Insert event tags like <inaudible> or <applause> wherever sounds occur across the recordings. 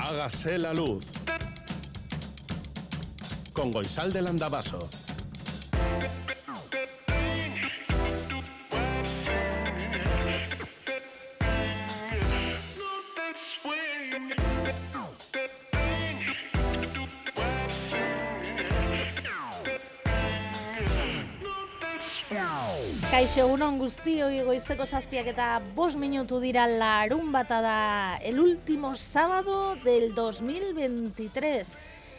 Hágase la luz. Con Goisal del Andabaso. Kaixo egunon guztioi goizeko zazpiak eta bos minutu dira larun bata da el último sábado del 2023.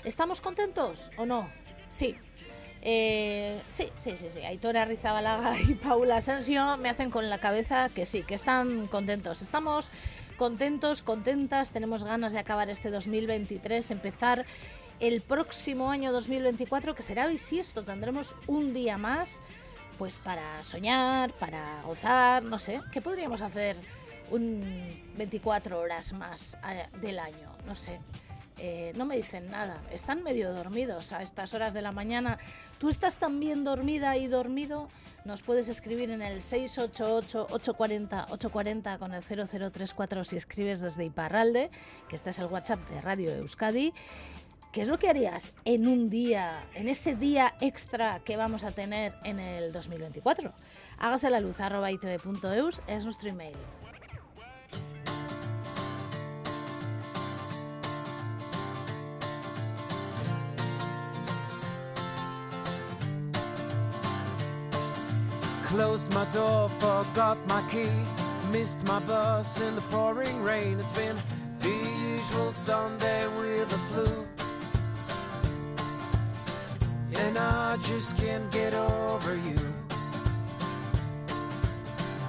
¿Estamos contentos o no? Sí. Eh, sí, sí, sí, sí. Aitor Arrizabalaga <laughs> y Paula Asensio me hacen con la cabeza que sí, que están contentos. Estamos contentos, contentas, tenemos ganas de acabar este 2023, empezar el próximo año 2024, que será bisiesto, tendremos un día más pues para soñar, para gozar, no sé, ¿qué podríamos hacer un 24 horas más eh, del año? No sé. Eh, no me dicen nada, están medio dormidos a estas horas de la mañana. ¿Tú estás también dormida y dormido? Nos puedes escribir en el 688-840-840 con el 0034 si escribes desde Iparralde, que este es el WhatsApp de Radio Euskadi. ¿Qué es lo que harías en un día, en ese día extra que vamos a tener en el 2024? Hágase la luz arroba itv.eus es nuestro email. Closed my door, forgot my key. Missed my bus in the pouring rain. It's been the usual Sunday with the flu. And I just can't get over you.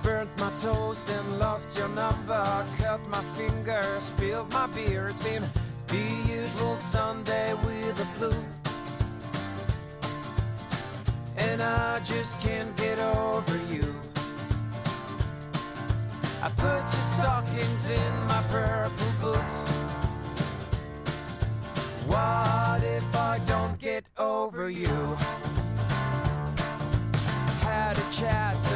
Burnt my toast and lost your number. Cut my finger, spilled my beer. It's been the usual Sunday with the flu. And I just can't get over you. I put your stockings in my purple boots. What if I don't get over you? Had a chat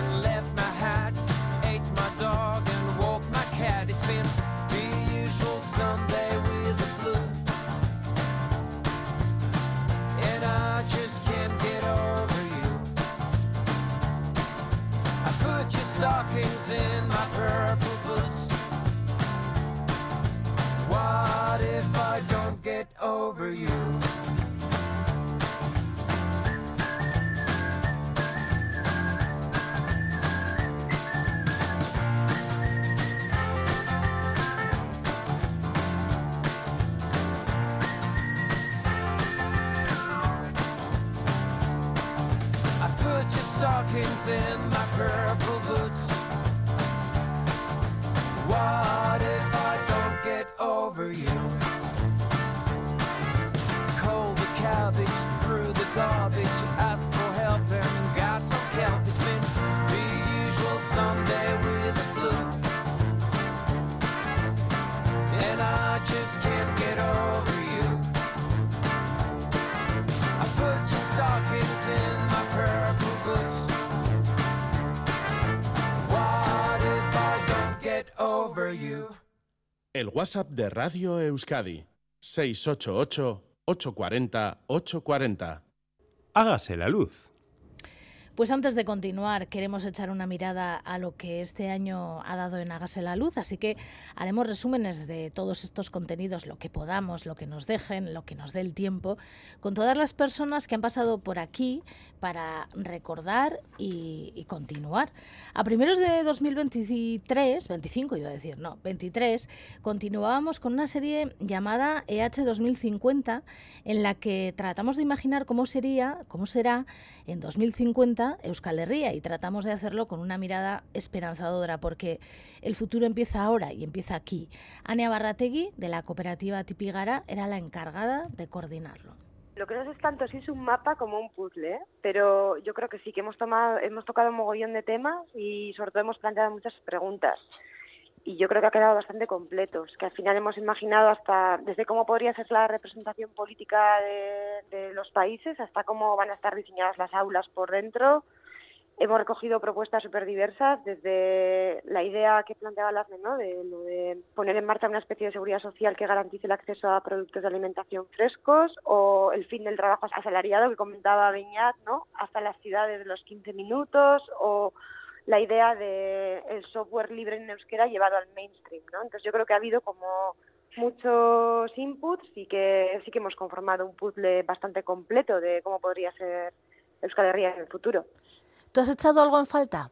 El WhatsApp de Radio Euskadi. 688-840-840. Hágase la luz. Pues antes de continuar, queremos echar una mirada a lo que este año ha dado en Hágase la Luz, así que haremos resúmenes de todos estos contenidos, lo que podamos, lo que nos dejen, lo que nos dé el tiempo, con todas las personas que han pasado por aquí para recordar y, continuar. A primeros de 2023, 25 iba a decir, no, 23, continuábamos con una serie llamada EH 2050, en la que tratamos de imaginar cómo sería, cómo será en 2050 Euskal Herria y tratamos de hacerlo con una mirada esperanzadora porque el futuro empieza ahora y empieza aquí. Ania Barrategui, de la cooperativa Tipigara, era la encargada de coordinarlo. Lo que no es tanto si es un mapa como un puzzle, ¿eh? pero yo creo que sí que hemos tomado, hemos tocado un mogollón de temas y sobre todo hemos planteado muchas preguntas. Y yo creo que ha quedado bastante completo. Es que al final hemos imaginado hasta desde cómo podría ser la representación política de, los países hasta cómo van a estar diseñadas las aulas por dentro, Hemos recogido propuestas súper diversas, desde la idea que planteaba Lasme, ¿no? de, de poner en marcha una especie de seguridad social que garantice el acceso a productos de alimentación frescos, o el fin del trabajo asalariado que comentaba Beñat, ¿no? hasta las ciudades de los 15 minutos, o la idea de el software libre en euskera llevado al mainstream. ¿no? Entonces yo creo que ha habido como muchos inputs y que sí que hemos conformado un puzzle bastante completo de cómo podría ser Euskal Herria en el futuro. ¿Tú has echado algo en falta?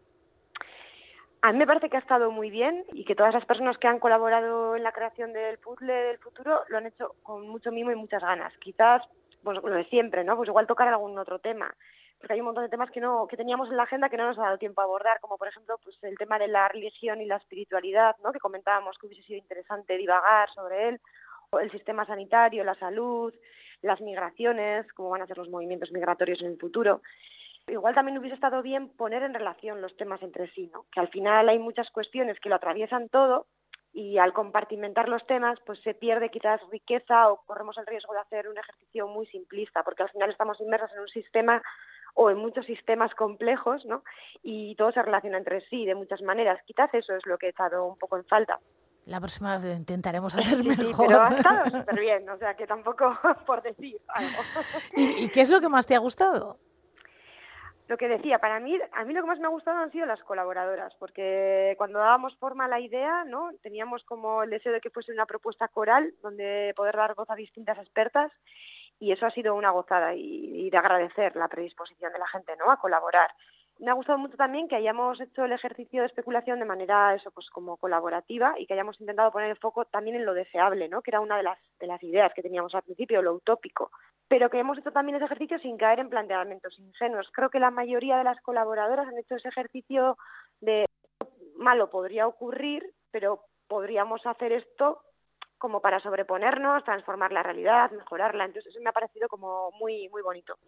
A mí me parece que ha estado muy bien y que todas las personas que han colaborado en la creación del puzzle del futuro lo han hecho con mucho mimo y muchas ganas. Quizás, pues lo de siempre, ¿no? Pues igual tocar algún otro tema. Porque hay un montón de temas que no que teníamos en la agenda que no nos ha dado tiempo a abordar, como por ejemplo pues el tema de la religión y la espiritualidad, ¿no? Que comentábamos que hubiese sido interesante divagar sobre él, o el sistema sanitario, la salud, las migraciones, cómo van a ser los movimientos migratorios en el futuro. Igual también hubiese estado bien poner en relación los temas entre sí, ¿no? Que al final hay muchas cuestiones que lo atraviesan todo y al compartimentar los temas pues se pierde quizás riqueza o corremos el riesgo de hacer un ejercicio muy simplista porque al final estamos inmersos en un sistema o en muchos sistemas complejos, ¿no? Y todo se relaciona entre sí de muchas maneras. Quizás eso es lo que he estado un poco en falta. La próxima vez intentaremos <laughs> hacer mejor. pero ha estado súper bien, o sea que tampoco <laughs> por decir algo. <laughs> ¿Y, ¿Y qué es lo que más te ha gustado? lo que decía, para mí, a mí lo que más me ha gustado han sido las colaboradoras, porque cuando dábamos forma a la idea, ¿no? Teníamos como el deseo de que fuese una propuesta coral, donde poder dar voz a distintas expertas, y eso ha sido una gozada y, de agradecer la predisposición de la gente, ¿no? A colaborar. Me ha gustado mucho también que hayamos hecho el ejercicio de especulación de manera eso pues como colaborativa y que hayamos intentado poner el foco también en lo deseable no que era una de las de las ideas que teníamos al principio lo utópico. Pero que hemos hecho también ese ejercicio sin caer en planteamientos ingenuos. Creo que la mayoría de las colaboradoras han hecho ese ejercicio de malo podría ocurrir pero podríamos hacer esto como para sobreponernos, transformar la realidad, mejorarla. Entonces eso me ha parecido como muy muy bonito.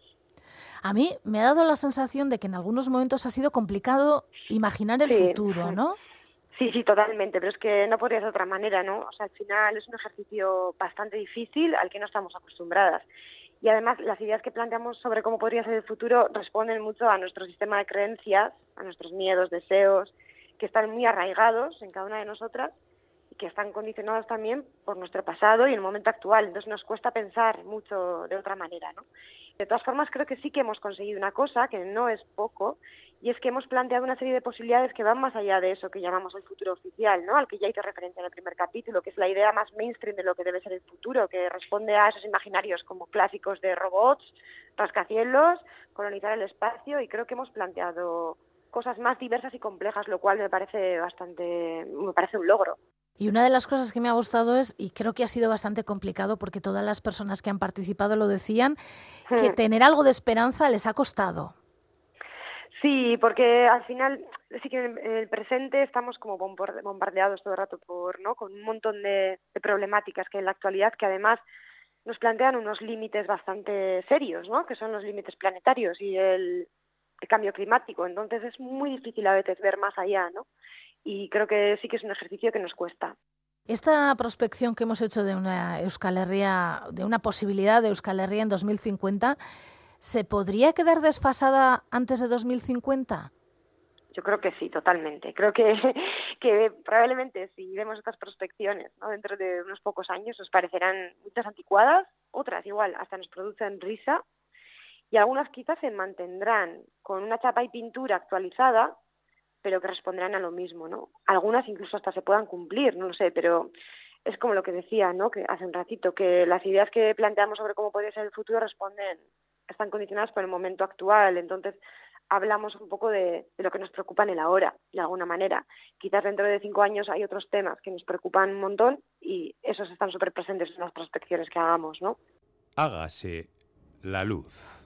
A mí me ha dado la sensación de que en algunos momentos ha sido complicado imaginar el Sí. futuro, ¿no? Sí, sí, totalmente, pero es que no podría ser de otra manera, ¿no? O sea, al final es un ejercicio bastante difícil al que no estamos acostumbradas. Y además las ideas que planteamos sobre cómo podría ser el futuro responden mucho a nuestro sistema de creencias, a nuestros miedos, deseos, que están muy arraigados en cada una de nosotras que están condicionados también por nuestro pasado y el momento actual. Entonces nos cuesta pensar mucho de otra manera, ¿no? De todas formas, creo que sí que hemos conseguido una cosa, que no es poco, y es que hemos planteado una serie de posibilidades que van más allá de eso que llamamos el futuro oficial, ¿no? Al que ya hice referencia en el primer capítulo, que es la idea más mainstream de lo que debe ser el futuro, que responde a esos imaginarios como clásicos de robots, rascacielos, colonizar el espacio, y creo que hemos planteado cosas más diversas y complejas, lo cual me parece bastante, me parece un logro. Y una de las cosas que me ha gustado es, y creo que ha sido bastante complicado porque todas las personas que han participado lo decían, que Hmm. tener algo de esperanza les ha costado. Sí, porque al final sí que en el presente estamos como bombardeados todo el rato por, ¿no? Con un montón de, de problemáticas que en la actualidad que además nos plantean unos límites bastante serios, ¿no? Que son los límites planetarios y el, el cambio climático. Entonces es muy difícil a veces ver más allá, ¿no? Y creo que sí que es un ejercicio que nos cuesta. Esta prospección que hemos hecho de una Euskal Herria, de una posibilidad de Euskal Herria en 2050, ¿se podría quedar desfasada antes de 2050? Yo creo que sí, totalmente. Creo que, <laughs> que probablemente si vemos estas prospecciones ¿no? dentro de unos pocos años nos parecerán muchas anticuadas, otras igual hasta nos producen risa y algunas quizás se mantendrán con una chapa y pintura actualizada, pero que responderán a lo mismo, ¿no? Algunas incluso hasta se puedan cumplir, no lo sé, pero es como lo que decía, ¿no? Que hace un ratito que las ideas que planteamos sobre cómo podría ser el futuro responden, están condicionadas por el momento actual, entonces hablamos un poco de, de, lo que nos preocupa en el ahora, de alguna manera. Quizás dentro de cinco años hay otros temas que nos preocupan un montón y esos están súper presentes en las prospecciones que hagamos, ¿no? Hágase la luz.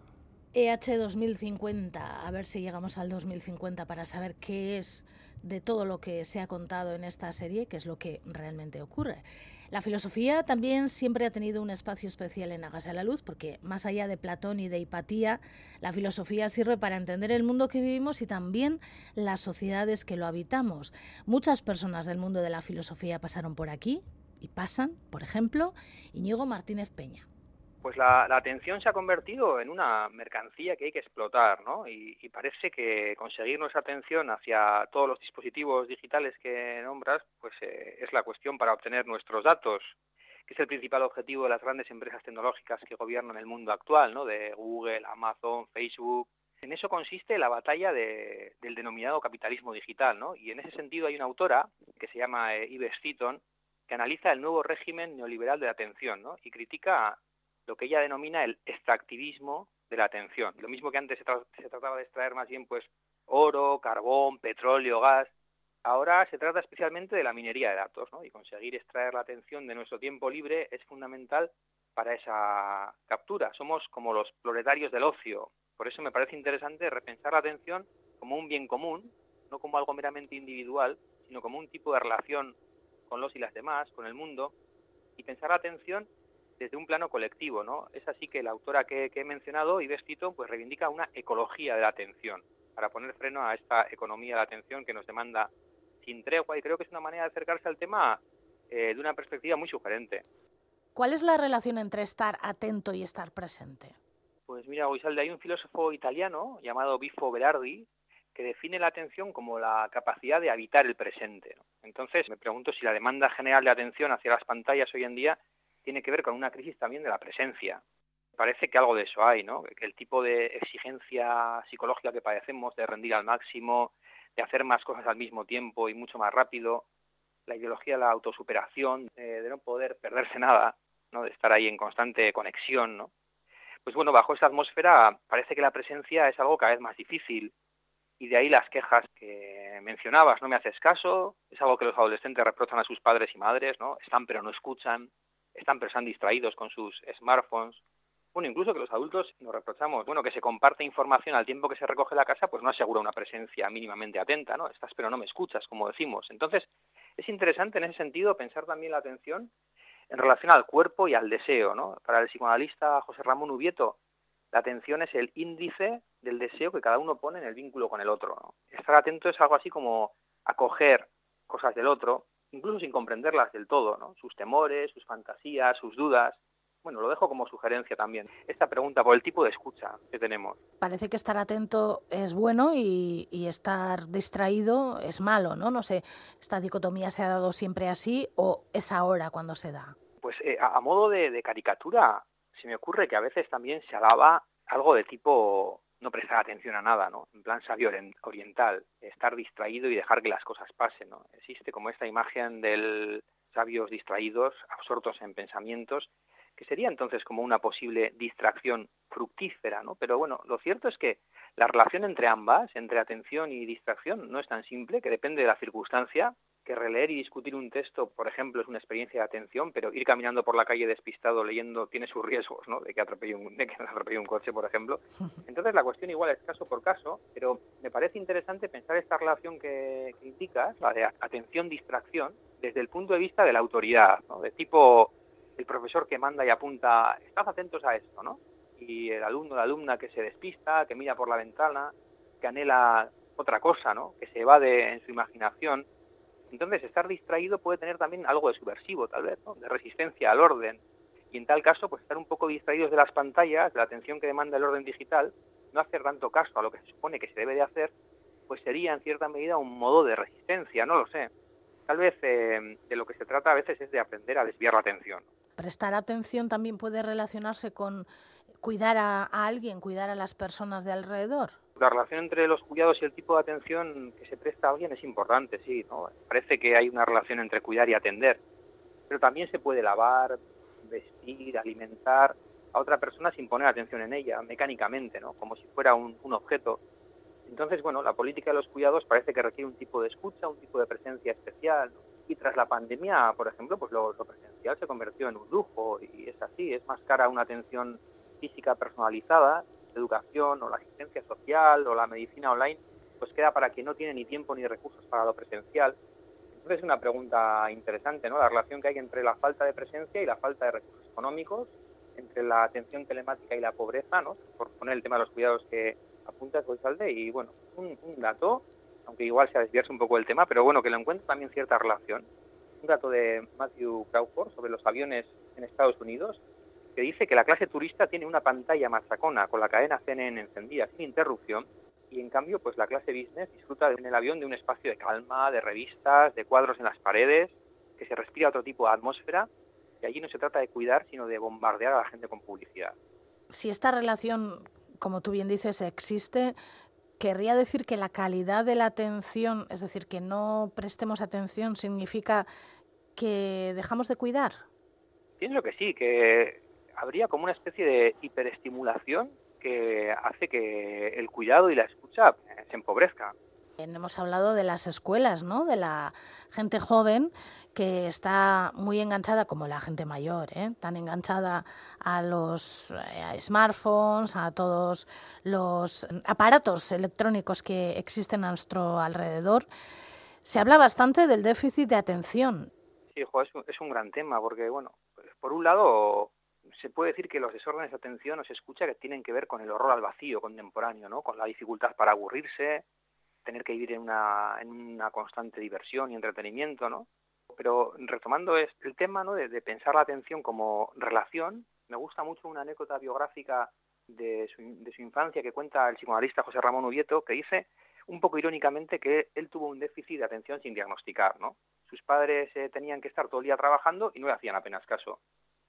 EH 2050, a ver si llegamos al 2050 para saber qué es de todo lo que se ha contado en esta serie, qué es lo que realmente ocurre. La filosofía también siempre ha tenido un espacio especial en Hágase la Luz, porque más allá de Platón y de Hipatía, la filosofía sirve para entender el mundo que vivimos y también las sociedades que lo habitamos. Muchas personas del mundo de la filosofía pasaron por aquí y pasan, por ejemplo, Íñigo Martínez Peña. Pues la, atención se ha convertido en una mercancía que hay que explotar, ¿no? Y, parece que conseguir nuestra atención hacia todos los dispositivos digitales que nombras, pues eh, es la cuestión para obtener nuestros datos, que es el principal objetivo de las grandes empresas tecnológicas que gobiernan el mundo actual, ¿no? De Google, Amazon, Facebook. En eso consiste la batalla del denominado capitalismo digital, ¿no? Y en ese sentido hay una autora que se llama eh, Ives Seaton, que analiza el nuevo régimen neoliberal de la atención, ¿no? Y critica lo que ella denomina el extractivismo de la atención. Lo mismo que antes se, trataba de extraer más bien pues oro, carbón, petróleo, gas, ahora se trata especialmente de la minería de datos, ¿no? Y conseguir extraer la atención de nuestro tiempo libre es fundamental para esa captura. Somos como los proletarios del ocio. Por eso me parece interesante repensar la atención como un bien común, no como algo meramente individual, sino como un tipo de relación con los y las demás, con el mundo, y pensar la atención desde un plano colectivo, ¿no? Es así que la autora que, he mencionado, Ives Tito, pues reivindica una ecología de la atención para poner freno a esta economía de la atención que nos demanda sin tregua y creo que es una manera de acercarse al tema eh, de una perspectiva muy sugerente. ¿Cuál es la relación entre estar atento y estar presente? Pues mira, Guisalde, hay un filósofo italiano llamado Bifo Berardi que define la atención como la capacidad de habitar el presente. Entonces, me pregunto si la demanda general de atención hacia las pantallas hoy en día tiene que ver con una crisis también de la presencia. Parece que algo de eso hay, ¿no? El tipo de exigencia psicológica que padecemos de rendir al máximo, de hacer más cosas al mismo tiempo y mucho más rápido, la ideología de la autosuperación, de no poder perderse nada, ¿no? De estar ahí en constante conexión, ¿no? Pues bueno, bajo esa atmósfera parece que la presencia es algo cada vez más difícil, y de ahí las quejas que mencionabas, no me haces caso, es algo que los adolescentes reprochan a sus padres y madres, ¿no? Están pero no escuchan, están pero están distraídos con sus smartphones. Bueno, incluso que los adultos nos reprochamos, bueno, que se comparte información al tiempo que se recoge la casa, pues no asegura una presencia mínimamente atenta, ¿no? Estás pero no me escuchas, como decimos. Entonces, es interesante en ese sentido pensar también la atención en relación al cuerpo y al deseo, ¿no? Para el psicoanalista José Ramón Ubieto, la atención es el índice del deseo que cada uno pone en el vínculo con el otro. Estar atento es algo así como acoger cosas del otro, incluso sin comprenderlas del todo, ¿no? sus temores, sus fantasías, sus dudas. Bueno, lo dejo como sugerencia también. Esta pregunta por el tipo de escucha que tenemos. Parece que estar atento es bueno y, estar distraído es malo, ¿no? No sé, ¿esta dicotomía se ha dado siempre así o es ahora cuando se da? Pues eh, a, modo de caricatura, se me ocurre que a veces también se alaba algo de tipo no prestar atención a nada, ¿no? En plan sabio oriental, estar distraído y dejar que las cosas pasen, ¿no? Existe como esta imagen del sabios distraídos, absortos en pensamientos, que sería entonces como una posible distracción fructífera, ¿no? Pero bueno, lo cierto es que la relación entre ambas, entre atención y distracción, no es tan simple, que depende de la circunstancia, que releer y discutir un texto, por ejemplo, es una experiencia de atención, pero ir caminando por la calle despistado leyendo tiene sus riesgos, ¿no? De que atropelle un, de que <laughs> atropelle un coche, por ejemplo. <laughs> Entonces la cuestión igual es caso por caso, pero me parece interesante pensar esta relación que, que indicas, la de atención-distracción, desde el punto de vista de la autoridad, ¿no? De tipo el profesor que manda y apunta, estad atentos a esto, ¿no? Y el alumno, la alumna que se despista, que mira por la ventana, que anhela otra cosa, ¿no? Que se evade en su imaginación entonces, estar distraído puede tener también algo de subversivo, tal vez, de resistencia al orden. Y en tal caso, pues estar un poco distraídos de las pantallas, de la atención que demanda el orden digital, no hacer tanto caso a lo que se supone que se debe de hacer, pues sería en cierta medida un modo de resistencia, no lo sé. Tal vez eh, de lo que se trata a veces es de aprender a desviar la atención. Prestar atención también puede relacionarse con cuidar a alguien, cuidar a las personas de alrededor la relación entre los cuidados y el tipo de atención que se presta a alguien es importante, sí, ¿no? Parece que hay una relación entre cuidar y atender, pero también se puede lavar, vestir, alimentar a otra persona sin poner atención en ella, mecánicamente, ¿no? Como si fuera un, objeto. Entonces, bueno, la política de los cuidados parece que requiere un tipo de escucha, un tipo de presencia especial. Y tras la pandemia, por ejemplo, pues lo, lo presencial se convirtió en un lujo y es así, es más cara una atención física personalizada educación o la asistencia social o la medicina online, pues queda para quien no tiene ni tiempo ni recursos para lo presencial. Entonces es una pregunta interesante, ¿no? La relación que hay entre la falta de presencia y la falta de recursos económicos, entre la atención telemática y la pobreza, ¿no? Por poner el tema de los cuidados que apunta Goizalde y bueno, un, dato, aunque igual se desviarse un poco el tema, pero bueno, que lo encuentre también cierta relación. Un dato de Matthew Crawford sobre los aviones en Estados Unidos que dice que la clase turista tiene una pantalla machacona con la cadena CNN encendida sin interrupción y en cambio pues la clase business disfruta en el avión de un espacio de calma, de revistas, de cuadros en las paredes, que se respira otro tipo de atmósfera y allí no se trata de cuidar sino de bombardear a la gente con publicidad. Si esta relación, como tú bien dices, existe, querría decir que la calidad de la atención, es decir, que no prestemos atención, significa que dejamos de cuidar. Pienso que sí, que habría como una especie de hiperestimulación que hace que el cuidado y la escucha eh, se empobrezca. Hemos hablado de las escuelas, ¿no? De la gente joven que está muy enganchada, como la gente mayor, ¿eh? tan enganchada a los eh, smartphones, a todos los aparatos electrónicos que existen a nuestro alrededor. Se habla bastante del déficit de atención. Sí, es, es un gran tema, porque, bueno, por un lado, se puede decir que los desórdenes de atención o se escucha que tienen que ver con el horror al vacío contemporáneo, ¿no? con la dificultad para aburrirse, tener que vivir en una, constante diversión y entretenimiento, ¿no? Pero retomando el tema ¿no? de, pensar la atención como relación, me gusta mucho una anécdota biográfica de su, de su infancia que cuenta el psicoanalista José Ramón Ubieto, que dice un poco irónicamente que él tuvo un déficit de atención sin diagnosticar, ¿no? Sus padres eh, tenían que estar todo el día trabajando y no le hacían apenas caso.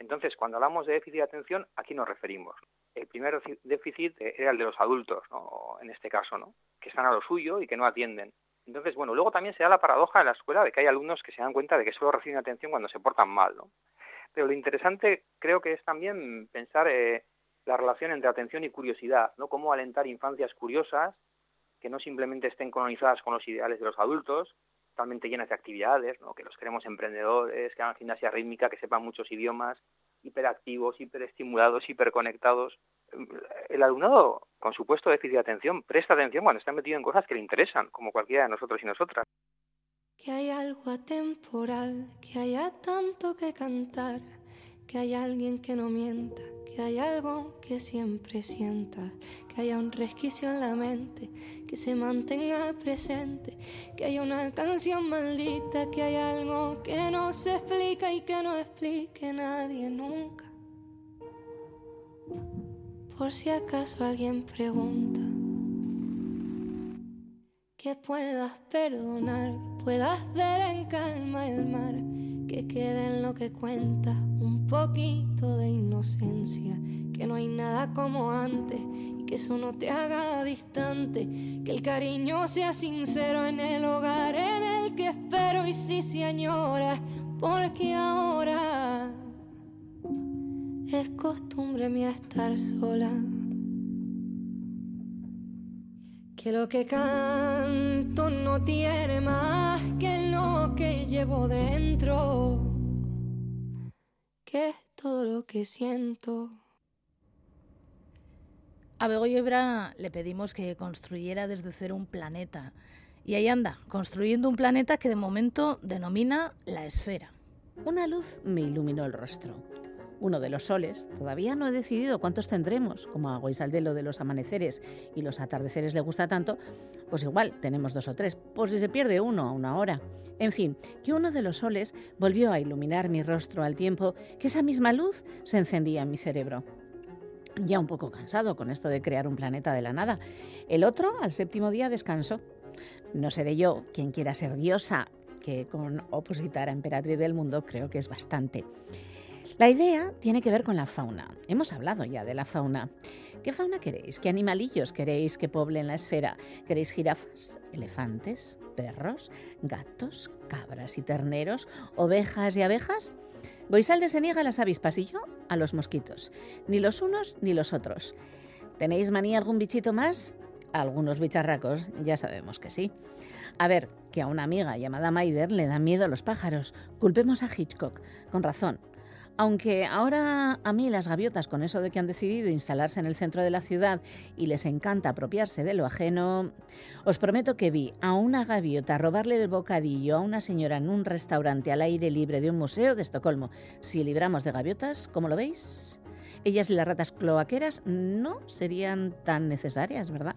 Entonces, cuando hablamos de déficit de atención, ¿a nos referimos? El primer déficit era el de los adultos, ¿no? en este caso, ¿no? que están a lo suyo y que no atienden. Entonces, bueno, luego también se da la paradoja en la escuela de que hay alumnos que se dan cuenta de que solo reciben atención cuando se portan mal. ¿no? Pero lo interesante creo que es también pensar eh, la relación entre atención y curiosidad, ¿no? Cómo alentar infancias curiosas que no simplemente estén colonizadas con los ideales de los adultos, totalmente llenas de actividades, ¿no? que los queremos emprendedores, que hagan gimnasia rítmica, que sepan muchos idiomas, hiperactivos, hiperestimulados, hiperconectados. El alumnado, con su puesto de déficit de atención, presta atención cuando está metido en cosas que le interesan, como cualquiera de nosotros y nosotras. Que hay algo atemporal, que haya tanto que cantar, que hay alguien que no mienta, que hay algo que siempre sienta, que haya un resquicio en la mente, que se mantenga presente, que haya una canción maldita, que hay algo que no se explica y que no explique nadie nunca. Por si acaso alguien pregunta, que puedas perdonar, que puedas ver en calma el mar, que quede en lo que cuenta un poquito de inocencia, que no hay nada como antes y que eso no te haga distante, que el cariño sea sincero en el hogar en el que espero y si se añora, porque ahora es costumbre mía estar sola. Que lo que canto no tiene más que lo que llevo dentro que es todo lo que siento. A Begoña le pedimos que construyera desde cero un planeta. Y ahí anda, construyendo un planeta que de momento denomina la esfera. Una luz me iluminó el rostro uno de los soles. Todavía no he decidido cuántos tendremos, como a Guaisaldelo de los amaneceres y los atardeceres le gusta tanto, pues igual tenemos dos o tres, por si se pierde uno a una hora. En fin, que uno de los soles volvió a iluminar mi rostro al tiempo que esa misma luz se encendía en mi cerebro. Ya un poco cansado con esto de crear un planeta de la nada. El otro, al séptimo día, descansó. No seré yo quien quiera ser diosa, que con opositar a emperatriz del mundo creo que es bastante. La idea tiene que ver con la fauna. Hemos hablado ya de la fauna. ¿Qué fauna queréis? ¿Qué animalillos queréis que poblen la esfera? ¿Queréis jirafas, elefantes, perros, gatos, cabras y terneros, ovejas y abejas? Goisalde se niega a las avispas y yo a los mosquitos. Ni los unos ni los otros. ¿Tenéis manía algún bichito más? Algunos bicharracos, ya sabemos que sí. A ver, que a una amiga llamada Maider le dan miedo a los pájaros. Culpemos a Hitchcock. Con razón, aunque ahora a mí las gaviotas, con eso de que han decidido instalarse en el centro de la ciudad y les encanta apropiarse de lo ajeno, os prometo que vi a una gaviota robarle el bocadillo a una señora en un restaurante al aire libre de un museo de Estocolmo. Si libramos de gaviotas, ¿cómo lo veis? Ellas y las ratas cloaqueras no serían tan necesarias, ¿verdad?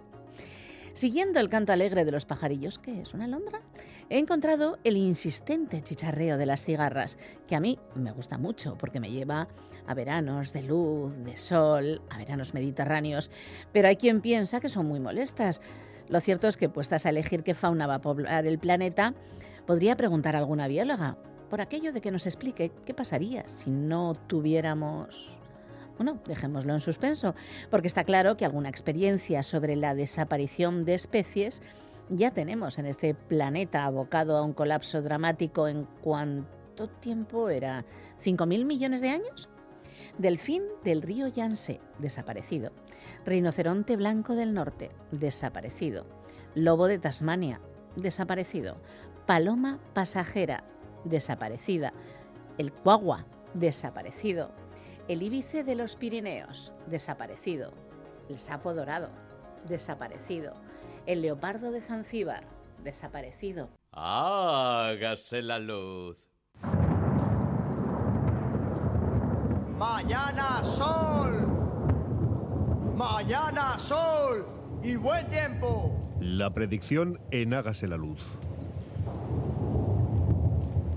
Siguiendo el canto alegre de los pajarillos, ¿qué es una alondra? He encontrado el insistente chicharreo de las cigarras, que a mí me gusta mucho porque me lleva a veranos de luz, de sol, a veranos mediterráneos, pero hay quien piensa que son muy molestas. Lo cierto es que puestas a elegir qué fauna va a poblar el planeta, podría preguntar a alguna bióloga, por aquello de que nos explique qué pasaría si no tuviéramos bueno, dejémoslo en suspenso, porque está claro que alguna experiencia sobre la desaparición de especies ya tenemos en este planeta abocado a un colapso dramático en cuánto tiempo era, ¿5.000 millones de años? Delfín del río Yangtze, desaparecido. Rinoceronte blanco del norte, desaparecido. Lobo de Tasmania, desaparecido. Paloma pasajera, desaparecida. El cuagua, desaparecido. El íbice de los Pirineos, desaparecido. El sapo dorado, desaparecido. El leopardo de Zanzíbar, desaparecido. Hágase la luz. Mañana sol. Mañana sol. Y buen tiempo. La predicción en Hágase la luz.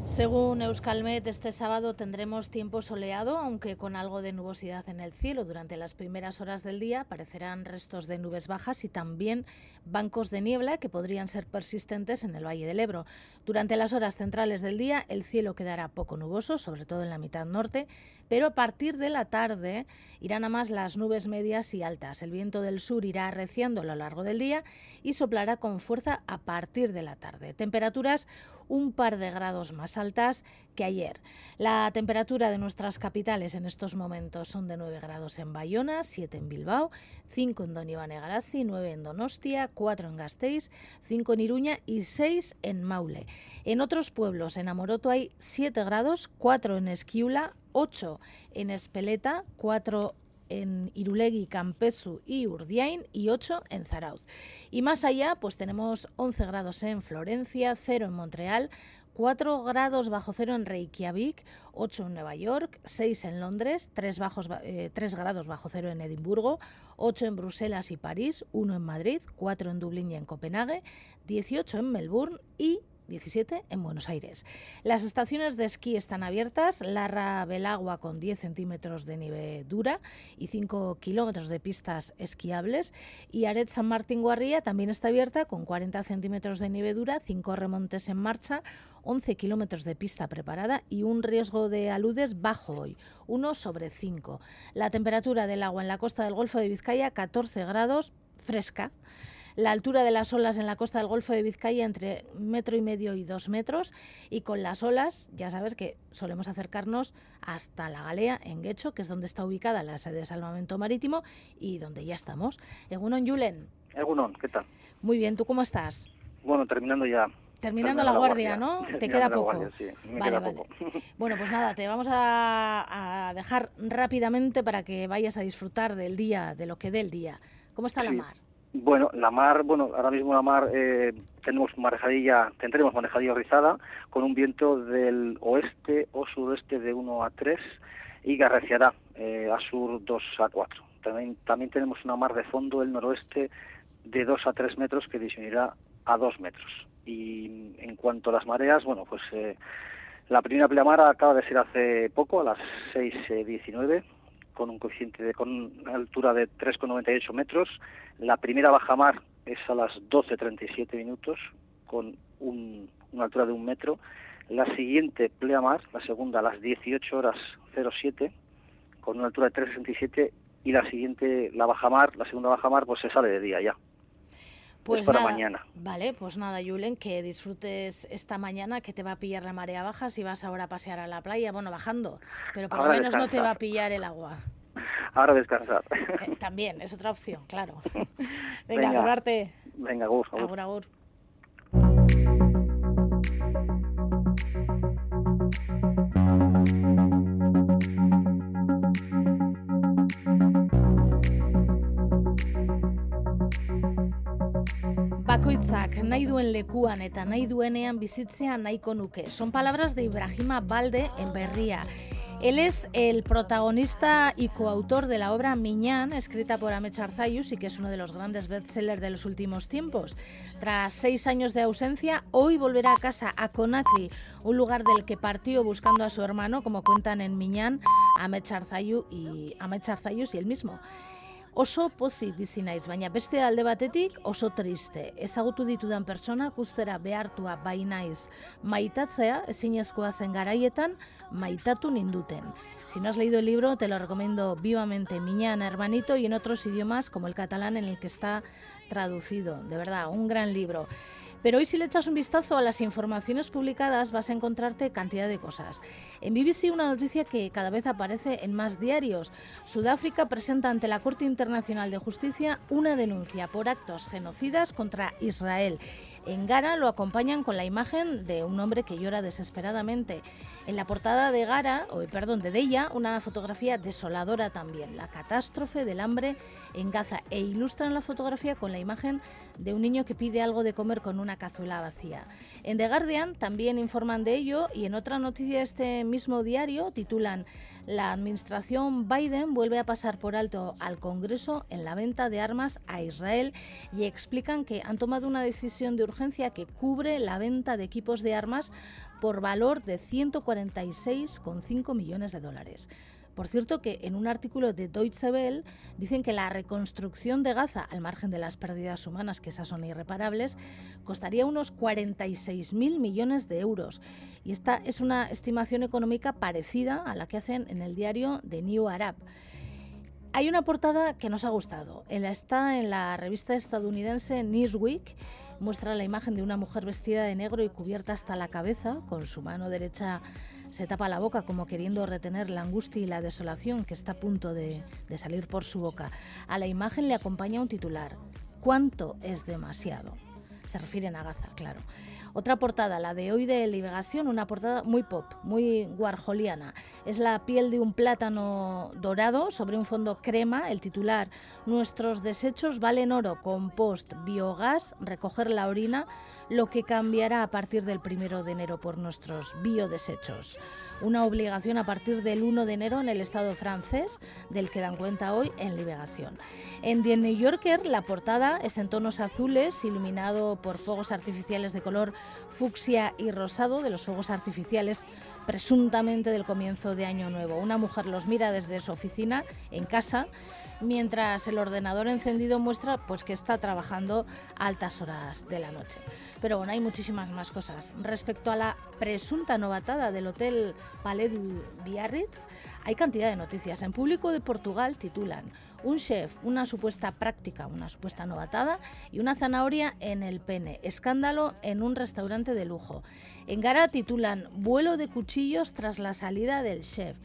Según Euskalmet, este sábado tendremos tiempo soleado, aunque con algo de nubosidad en el cielo. Durante las primeras horas del día aparecerán restos de nubes bajas y también bancos de niebla que podrían ser persistentes en el Valle del Ebro. Durante las horas centrales del día el cielo quedará poco nuboso, sobre todo en la mitad norte, pero a partir de la tarde irán a más las nubes medias y altas. El viento del sur irá arreciando a lo largo del día y soplará con fuerza a partir de la tarde. Temperaturas un par de grados más altas que ayer. La temperatura de nuestras capitales en estos momentos son de 9 grados en Bayona, 7 en Bilbao, 5 en Donibane Garasi, 9 en Donostia, 4 en Gasteiz, 5 en Iruña y 6 en Maule. En otros pueblos, en Amoroto hay 7 grados, 4 en Esquiula, 8 en Espeleta, 4 en Irulegui, Campezu y Urdiain y 8 en Zarauz. Y más allá, pues tenemos 11 grados en Florencia, 0 en Montreal, 4 grados bajo cero en Reykjavik, 8 en Nueva York, 6 en Londres, 3, bajos, 3 eh, grados bajo cero en Edimburgo, 8 en Bruselas y París, 1 en Madrid, 4 en Dublín y en Copenhague, 18 en Melbourne y 17 en Buenos Aires. Las estaciones de esquí están abiertas, Larra Belagua con 10 centímetros de nieve dura y 5 kilómetros de pistas esquiables y Aret San Martín Guarría también está abierta con 40 centímetros de nieve dura, 5 remontes en marcha, 11 kilómetros de pista preparada y un riesgo de aludes bajo hoy, 1 sobre 5. La temperatura del agua en la costa del Golfo de Vizcaya 14 grados, fresca. La altura de las olas en la costa del Golfo de Vizcaya entre metro y medio y dos metros. Y con las olas, ya sabes que solemos acercarnos hasta la Galea, en Guecho, que es donde está ubicada la sede de salvamento marítimo y donde ya estamos. Egunon Yulen. Egunon, ¿qué tal? Muy bien, ¿tú cómo estás? Bueno, terminando ya Terminando la, guardia, ¿no? Te queda poco. vale, vale. <laughs> Bueno, pues nada, te vamos a, dejar rápidamente para que vayas a disfrutar del día, de lo que dé el día. ¿Cómo está la mar? Bueno, la mar, bueno, ahora mismo la mar eh, tenemos marejadilla, tendremos marejadilla rizada con un viento del oeste o suroeste de 1 a 3 y garreciará eh, a sur 2 a 4. También, también tenemos una mar de fondo del noroeste de 2 a 3 metros que disminuirá a 2 metros. Y en cuanto a las mareas, bueno, pues eh, la primera pleamar acaba de ser hace poco, a las 6.19, con un coeficiente de, con una altura de 3,98 metros. La primera bajamar es a las 12.37 minutos, con una altura de un metro. La siguiente pleamar, la segunda, a las 18 horas 07, con una altura de 3,67 y la siguiente, la bajamar, la segunda bajamar, pues se sale de día ya. Pues para mañana. Vale, pues nada, Julen, que disfrutes esta mañana que te va a pillar la marea baja si vas ahora a pasear a la playa, bueno, bajando, pero por lo menos no te va a pillar el agua. Ahora descansar. Eh, también, es otra opción, claro. <laughs> Venga, Venga, Venga, gusto. Agur, agur. Nahi duen lekuan eta nahi duenean bizitzea nahiko nuke. Son palabras de Ibrahima Balde en Berría. Él es el protagonista y coautor de la obra Miñán, escrita por Amech Arzayus y que es uno de los grandes bestsellers de los últimos tiempos. Tras seis años de ausencia, hoy volverá a casa, a Conakry, un lugar del que partió buscando a su hermano, como cuentan en Miñán, Amech Arzayus y, y él mismo. Oso pozik bizi naiz, baina beste alde batetik oso triste. Ezagutu ditudan persona guztera behartua bai naiz. Maitatzea ezinezkoa zen garaietan maitatu ninduten. Si no has leído el libro, te lo recomiendo vivamente. Miñana, hermanito, y en otros idiomas como el catalán en el que está traducido. De verdad, un gran libro. Pero hoy si le echas un vistazo a las informaciones publicadas vas a encontrarte cantidad de cosas. En BBC una noticia que cada vez aparece en más diarios. Sudáfrica presenta ante la Corte Internacional de Justicia una denuncia por actos genocidas contra Israel. En Gara lo acompañan con la imagen de un hombre que llora desesperadamente. En la portada de Gara, o perdón, de Deya, una fotografía desoladora también, la catástrofe del hambre en Gaza, e ilustran la fotografía con la imagen de un niño que pide algo de comer con una cazuela vacía. En The Guardian también informan de ello y en otra noticia de este mismo diario titulan la administración Biden vuelve a pasar por alto al Congreso en la venta de armas a Israel y explican que han tomado una decisión de urgencia que cubre la venta de equipos de armas por valor de 146,5 millones de dólares. Por cierto que en un artículo de Deutsche Welle dicen que la reconstrucción de Gaza, al margen de las pérdidas humanas, que esas son irreparables, costaría unos 46.000 millones de euros. Y esta es una estimación económica parecida a la que hacen en el diario The New Arab. Hay una portada que nos ha gustado. Está en la revista estadounidense Newsweek. Muestra la imagen de una mujer vestida de negro y cubierta hasta la cabeza, con su mano derecha se tapa la boca como queriendo retener la angustia y la desolación que está a punto de, salir por su boca. A la imagen le acompaña un titular. ¿Cuánto es demasiado? Se refieren a Gaza, claro. Otra portada, la de hoy de Liberación, una portada muy pop, muy warholiana. Es la piel de un plátano dorado sobre un fondo crema. El titular, nuestros desechos valen oro, compost, biogás, recoger la orina, lo que cambiará a partir del primero de enero por nuestros biodesechos una obligación a partir del 1 de enero en el Estado francés, del que dan cuenta hoy en Liberación. En The New Yorker, la portada es en tonos azules, iluminado por fuegos artificiales de color fucsia y rosado, de los fuegos artificiales presuntamente del comienzo de Año Nuevo. Una mujer los mira desde su oficina, en casa, mientras el ordenador encendido muestra pues, que está trabajando altas horas de la noche. Pero bueno, hay muchísimas más cosas. Respecto a la presunta novatada del Hotel Palais du Biarritz, hay cantidad de noticias. En público de Portugal titulan un chef, una supuesta práctica, una supuesta novatada y una zanahoria en el pene. Escándalo en un restaurante de lujo. En Gara titulan vuelo de cuchillos tras la salida del chef.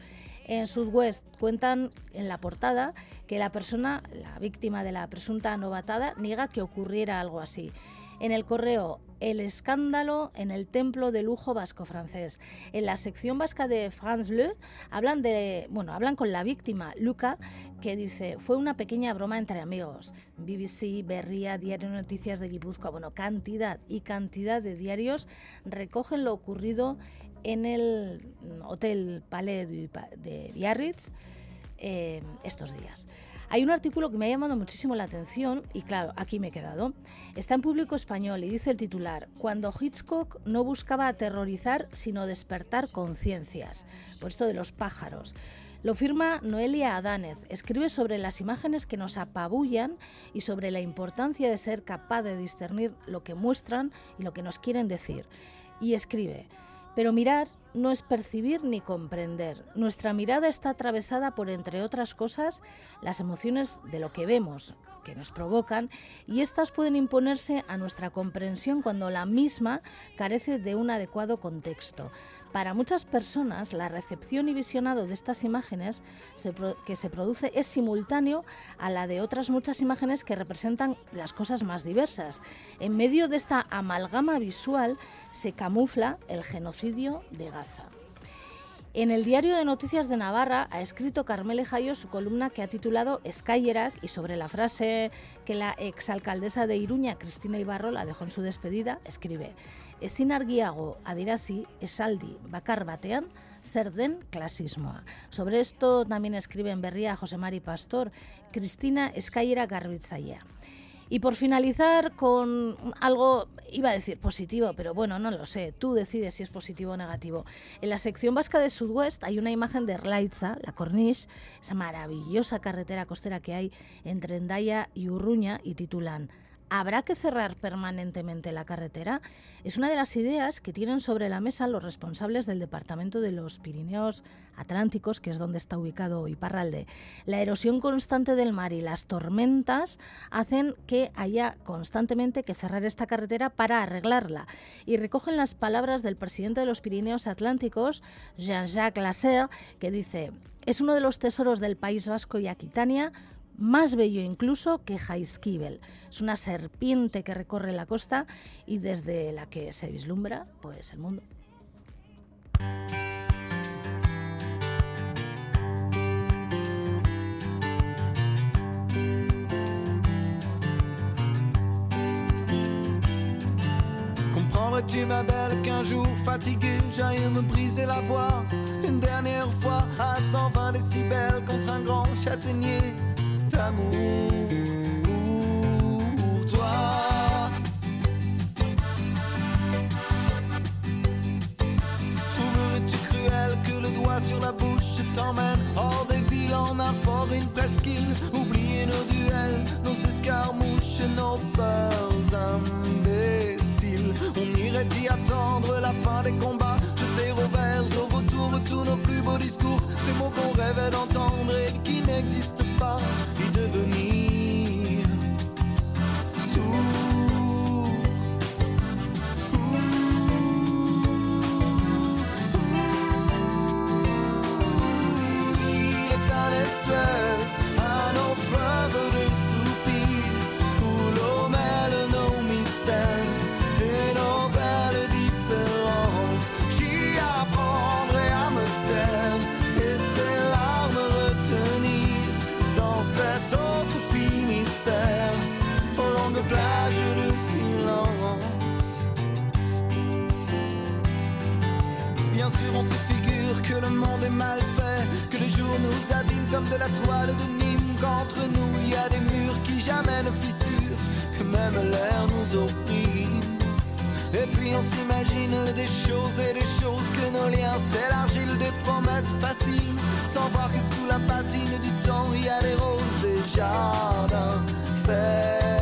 En Sudwest cuentan en la portada que la persona, la víctima de la presunta novatada, niega que ocurriera algo así. En el correo, el escándalo en el templo de lujo vasco francés. En la sección vasca de France Bleu hablan de, bueno, hablan con la víctima, Luca, que dice, fue una pequeña broma entre amigos. BBC, Berria, Diario Noticias de Guipúzcoa, bueno, cantidad y cantidad de diarios recogen lo ocurrido en el Hotel Palais de Biarritz eh, estos días. Hay un artículo que me ha llamado muchísimo la atención y claro, aquí me he quedado. Está en público español y dice el titular, cuando Hitchcock no buscaba aterrorizar sino despertar conciencias, por esto de los pájaros. Lo firma Noelia Adánez. Escribe sobre las imágenes que nos apabullan y sobre la importancia de ser capaz de discernir lo que muestran y lo que nos quieren decir. Y escribe, pero mirar no es percibir ni comprender. Nuestra mirada está atravesada por, entre otras cosas, las emociones de lo que vemos, que nos provocan, y estas pueden imponerse a nuestra comprensión cuando la misma carece de un adecuado contexto. Para muchas personas, la recepción y visionado de estas imágenes que se produce es simultáneo a la de otras muchas imágenes que representan las cosas más diversas. En medio de esta amalgama visual se camufla el genocidio de Gaza. En el diario de Noticias de Navarra ha escrito Carmele Jayo su columna que ha titulado Skyerac y sobre la frase que la exalcaldesa de Iruña, Cristina Ibarro, la dejó en su despedida, escribe Ezin argiago adirazi esaldi bakar batean zer den. Sobre esto también escribe en Berría José Mari Pastor, Cristina Skyerac garbitzailea. Y por finalizar con algo, iba a decir positivo, pero bueno, no lo sé, tú decides si es positivo o negativo. En la sección vasca de Sudwest hay una imagen de Erlaitza, la Corniche, esa maravillosa carretera costera que hay entre Endaya y Urruña, y titulan ¿Habrá que cerrar permanentemente la carretera? Es una de las ideas que tienen sobre la mesa los responsables del Departamento de los Pirineos Atlánticos, que es donde está ubicado Iparralde. La erosión constante del mar y las tormentas hacen que haya constantemente que cerrar esta carretera para arreglarla. Y recogen las palabras del presidente de los Pirineos Atlánticos, Jean-Jacques Lasserre, que dice, es uno de los tesoros del País Vasco y Aquitania, más bello incluso que Jaizkibel. Es una serpiente que recorre la costa y desde la que se vislumbra pues el mundo. Comprendrais-tu, ma belle, qu'un jour fatigué, j'aille me briser la voix une dernière fois à 120 décibels contre un grand châtaignier pour toi. Trouverais-tu cruel que le doigt sur la bouche t'emmène hors des villes en un fort, une presqu'île Oublier nos duels, nos escarmouches, nos peurs imbéciles. On irait y attendre la fin des combats, jeter au verre, au vautour tous nos plus beaux discours, ces mots qu'on rêvait d'entendre et qui n'existent pas, le monde est mal fait, que les jours nous abîment comme de la toile de Nîmes, qu'entre nous il y a des murs qui jamais ne fissurent, que même l'air nous opprime. Et puis on s'imagine des choses et des choses que nos liens s'élargissent, des promesses faciles, sans voir que sous la patine du temps il y a des roses et jardins fertiles.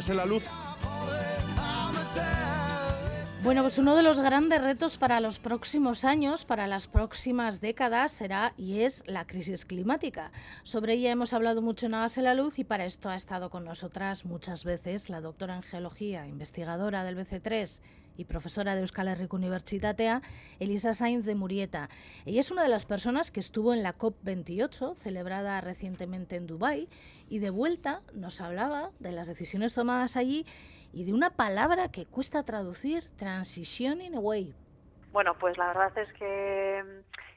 Hágase la luz. Bueno, pues uno de los grandes retos para los próximos años, para las próximas décadas, será y es la crisis climática. Sobre ella hemos hablado mucho en Hágase la Luz y para esto ha estado con nosotras muchas veces la doctora en Geología, investigadora del BC3 y profesora de Euskal Herriko Universitatea, Elisa Sainz de Murieta. Ella es una de las personas que estuvo en la COP28, celebrada recientemente en Dubái, y de vuelta nos hablaba de las decisiones tomadas allí y de una palabra que cuesta traducir, transitioning away. Bueno, pues la verdad es que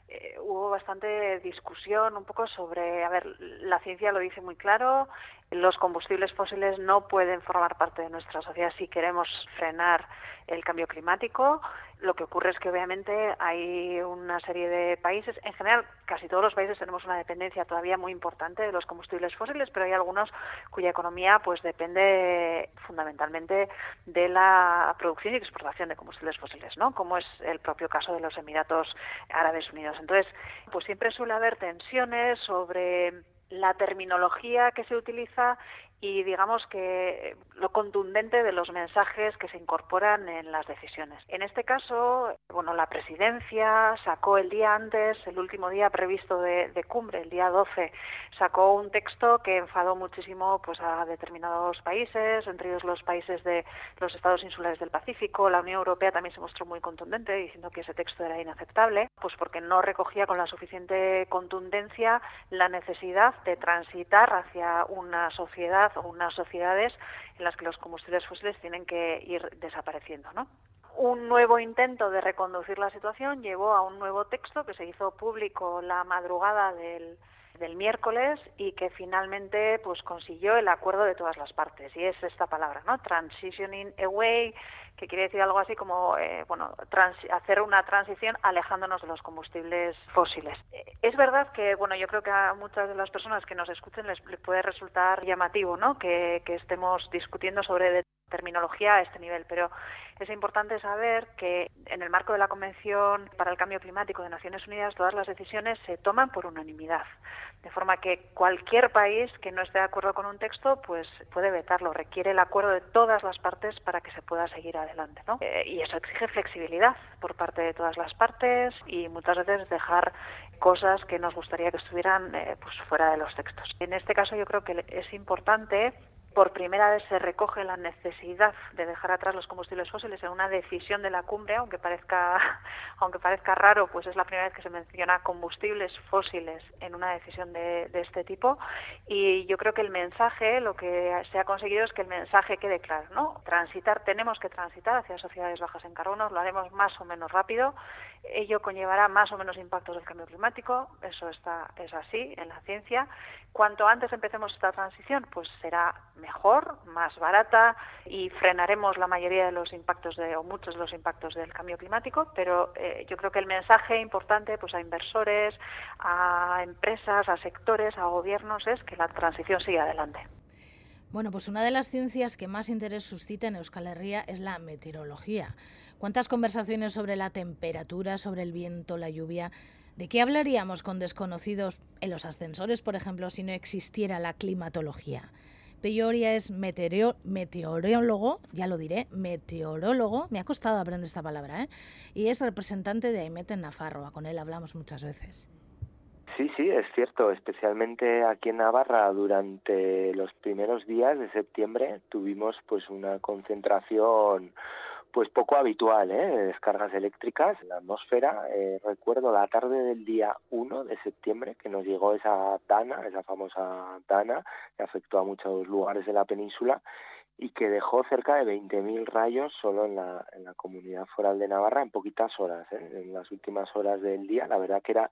eh, hubo bastante discusión un poco sobre, a ver, la ciencia lo dice muy claro, los combustibles fósiles no pueden formar parte de nuestra sociedad si queremos frenar el cambio climático. Lo que ocurre es que obviamente hay una serie de países, en general casi todos los países tenemos una dependencia todavía muy importante de los combustibles fósiles, pero hay algunos cuya economía pues depende fundamentalmente de la producción y exportación de combustibles fósiles, ¿no? Como es el propio caso de los Emiratos Árabes Unidos. Entonces, pues siempre suele haber tensiones sobre la terminología que se utiliza y digamos que lo contundente de los mensajes que se incorporan en las decisiones. En este caso, bueno, la presidencia sacó el día antes, el último día previsto de, cumbre, el día 12, sacó un texto que enfadó muchísimo pues a determinados países, entre ellos los países de los estados insulares del Pacífico. La Unión Europea también se mostró muy contundente diciendo que ese texto era inaceptable, pues porque no recogía con la suficiente contundencia la necesidad de transitar hacia una sociedad o unas sociedades en las que los combustibles fósiles tienen que ir desapareciendo, ¿no? Un nuevo intento de reconducir la situación llevó a un nuevo texto que se hizo público la madrugada del, del miércoles y que finalmente pues consiguió el acuerdo de todas las partes. Y es esta palabra no transitioning away que quiere decir algo así como eh, bueno hacer una transición alejándonos de los combustibles fósiles. Es verdad que bueno yo creo que a muchas de las personas que nos escuchen les, puede resultar llamativo no que, que estemos discutiendo sobre terminología a este nivel, pero es importante saber que en el marco de la Convención para el Cambio Climático de Naciones Unidas todas las decisiones se toman por unanimidad, de forma que cualquier país que no esté de acuerdo con un texto pues puede vetarlo, requiere el acuerdo de todas las partes para que se pueda seguir adelante, ¿no? Eh, y eso exige flexibilidad por parte de todas las partes y muchas veces dejar cosas que nos gustaría que estuvieran eh, pues fuera de los textos. En este caso yo creo que es importante por primera vez se recoge la necesidad de dejar atrás los combustibles fósiles en una decisión de la cumbre, aunque parezca, <laughs> aunque parezca raro, pues es la primera vez que se menciona combustibles fósiles en una decisión de, este tipo. Y yo creo que el mensaje, lo que se ha conseguido es que el mensaje quede claro, ¿no? Transitar, tenemos que transitar hacia sociedades bajas en carbono, lo haremos más o menos rápido. Ello conllevará más o menos impactos del cambio climático, eso está, es así en la ciencia. Cuanto antes empecemos esta transición, pues será mejor, más barata y frenaremos la mayoría de los impactos de, o muchos de los impactos del cambio climático, pero eh, yo creo que el mensaje importante pues a inversores, a empresas, a sectores, a gobiernos es que la transición siga adelante. Bueno, pues una de las ciencias que más interés suscita en Euskal Herria es la meteorología. ¿Cuántas conversaciones sobre la temperatura, sobre el viento, la lluvia? ¿De qué hablaríamos con desconocidos en los ascensores, por ejemplo, si no existiera la climatología? Peyoria es meteorólogo, ya lo diré, meteorólogo, me ha costado aprender esta palabra, ¿eh? y es representante de AIMET en Nafarroa, con él hablamos muchas veces. Sí, sí, es cierto, especialmente aquí en Navarra durante los primeros días de septiembre tuvimos pues una concentración pues poco habitual, ¿eh? De descargas eléctricas en la atmósfera. Eh, recuerdo la tarde del día 1 de septiembre que nos llegó esa Dana, esa famosa Dana, que afectó a muchos lugares de la península y que dejó cerca de 20.000 rayos solo en la, comunidad foral de Navarra en poquitas horas, ¿eh? en las últimas horas del día. La verdad que era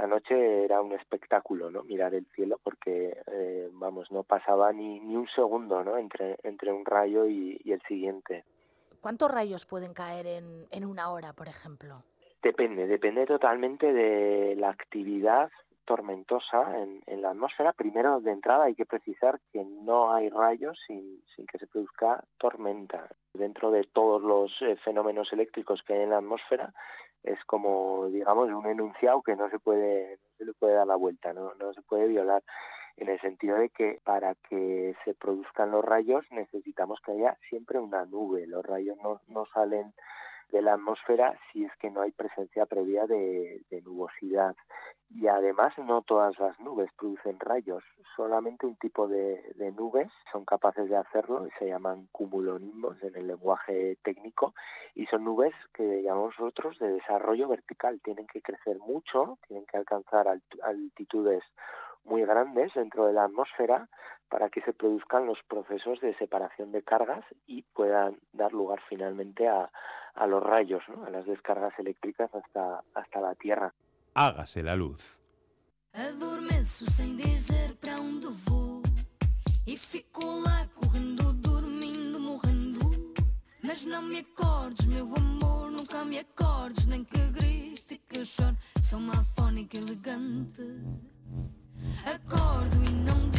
esa noche era un espectáculo, ¿no? Mirar el cielo porque, eh, vamos, no pasaba ni, ni un segundo, ¿no? Entre, entre un rayo y el siguiente. ¿Cuántos rayos pueden caer en, en una hora, por ejemplo? Depende, depende totalmente de la actividad tormentosa en, en, la atmósfera. Primero, de entrada, hay que precisar que no hay rayos sin, sin que se produzca tormenta. Dentro de todos los eh, fenómenos eléctricos que hay en la atmósfera, es como, digamos, un enunciado que no se puede, no se le puede dar la vuelta, no, no se puede violar. en el sentido de que para que se produzcan los rayos necesitamos que haya siempre una nube. Los rayos no, no salen de la atmósfera si es que no hay presencia previa de, nubosidad. Y además no todas las nubes producen rayos, solamente un tipo de, nubes son capaces de hacerlo y se llaman cumulonimbos en el lenguaje técnico y son nubes que llamamos nosotros de desarrollo vertical, tienen que crecer mucho, tienen que alcanzar altitudes muy grandes dentro de la atmósfera para que se produzcan los procesos de separación de cargas y puedan dar lugar finalmente a, a los rayos, ¿no? a las descargas eléctricas hasta, hasta la Tierra. Hágase la luz. Adormeço sem dizer para onde vou E fico lá correndo, dormindo, morrendo Mas não me acordes, meu amor, nunca me acordes Nem que grite, que chore, sou uma fónica elegante Acordo e não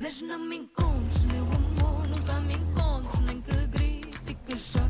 mas não me encontres, meu amor, nunca me encontres, nem que grite e que chore.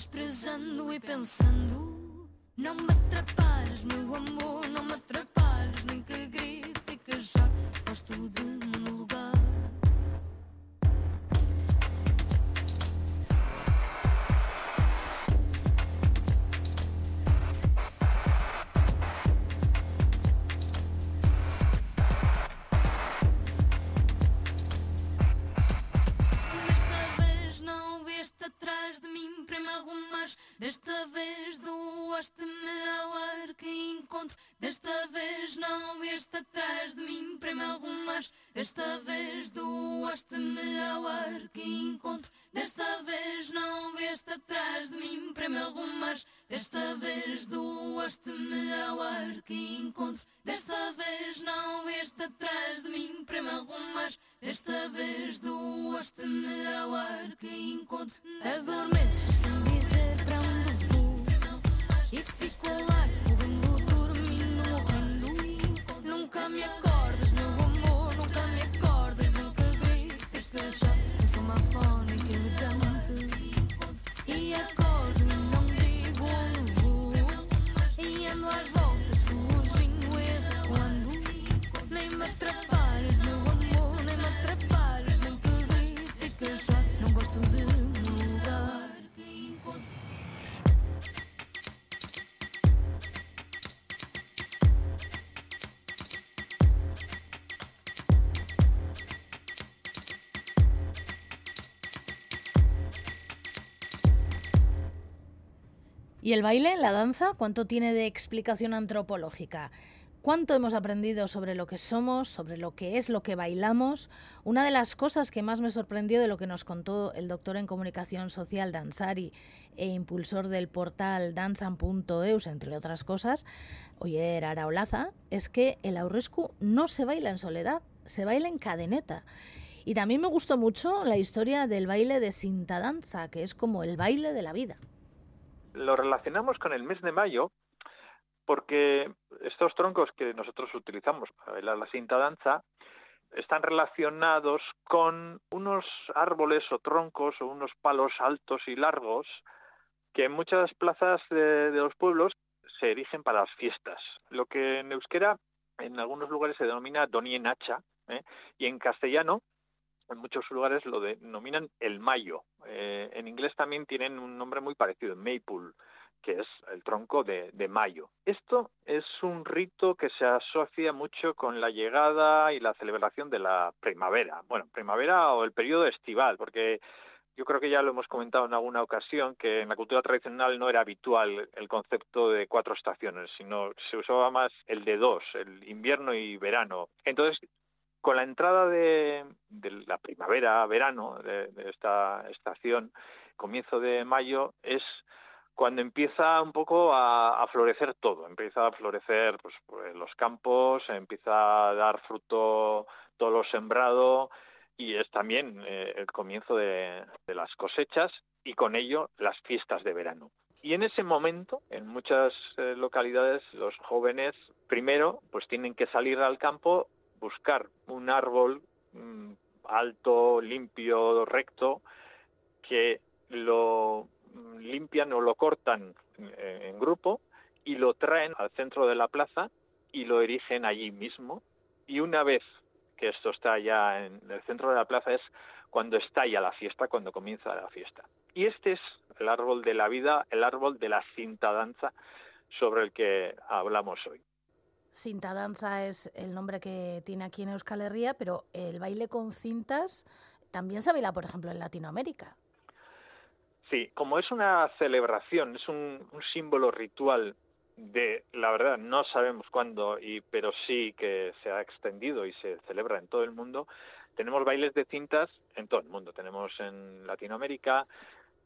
desprezando e pensando Não me atrapalhes, meu amor, não me atrapalhes Nem que grite e que já gosto de Desta vez não este atrás de mim para me arrumar. Desta vez doaste-me ao ar que encontro. Desta vez não este atrás de mim para me arrumar. Desta vez doaste-me ao ar que encontro. Desta vez não este atrás de mim para me arrumar. Desta vez doaste-me ao ar que encontro. Adormeço sem dizer para onde vou e fico lá. Nunca me acordé. ¿Y el baile, la danza, cuánto tiene de explicación antropológica? ¿Cuánto hemos aprendido sobre lo que somos, sobre lo que es lo que bailamos? Una de las cosas que más me sorprendió de lo que nos contó el doctor en comunicación social Danzari e impulsor del portal danzan.eus, entre otras cosas, Oyer Araolaza, es que el aurrescu no se baila en soledad, se baila en cadeneta. Y también me gustó mucho la historia del baile de cinta danza, que es como el baile de la vida lo relacionamos con el mes de mayo porque estos troncos que nosotros utilizamos para bailar la cinta danza están relacionados con unos árboles o troncos o unos palos altos y largos que en muchas plazas de, los pueblos se erigen para las fiestas. Lo que en euskera en algunos lugares se denomina donienacha ¿eh? y en castellano en muchos lugares lo denominan el mayo. Eh, en inglés también tienen un nombre muy parecido, maple, que es el tronco de, mayo. Esto es un rito que se asocia mucho con la llegada y la celebración de la primavera. Bueno, primavera o el periodo estival, porque yo creo que ya lo hemos comentado en alguna ocasión que en la cultura tradicional no era habitual el concepto de cuatro estaciones, sino se usaba más el de dos, el invierno y verano. Entonces, Con la entrada de, de la primavera, verano, de, esta estación, comienzo de mayo, es cuando empieza un poco a, a, florecer todo, empieza a florecer pues, pues, los campos, empieza a dar fruto todo lo sembrado y es también eh, el comienzo de, de, las cosechas y con ello las fiestas de verano. Y en ese momento, en muchas eh, localidades, los jóvenes primero pues tienen que salir al campo, buscar un árbol mmm, alto, limpio, recto, que lo limpian o lo cortan en grupo y lo traen al centro de la plaza y lo erigen allí mismo. Y una vez que esto está ya en el centro de la plaza es cuando estalla la fiesta, cuando comienza la fiesta. Y este es el árbol de la vida, el árbol de la cinta danza sobre el que hablamos hoy. Cinta danza es el nombre que tiene aquí en Euskal Herria, pero el baile con cintas también se baila, por ejemplo, en Latinoamérica. Sí, como es una celebración, es un, un, símbolo ritual de, la verdad, no sabemos cuándo, y, pero sí que se ha extendido y se celebra en todo el mundo, tenemos bailes de cintas en todo el mundo. Tenemos en Latinoamérica,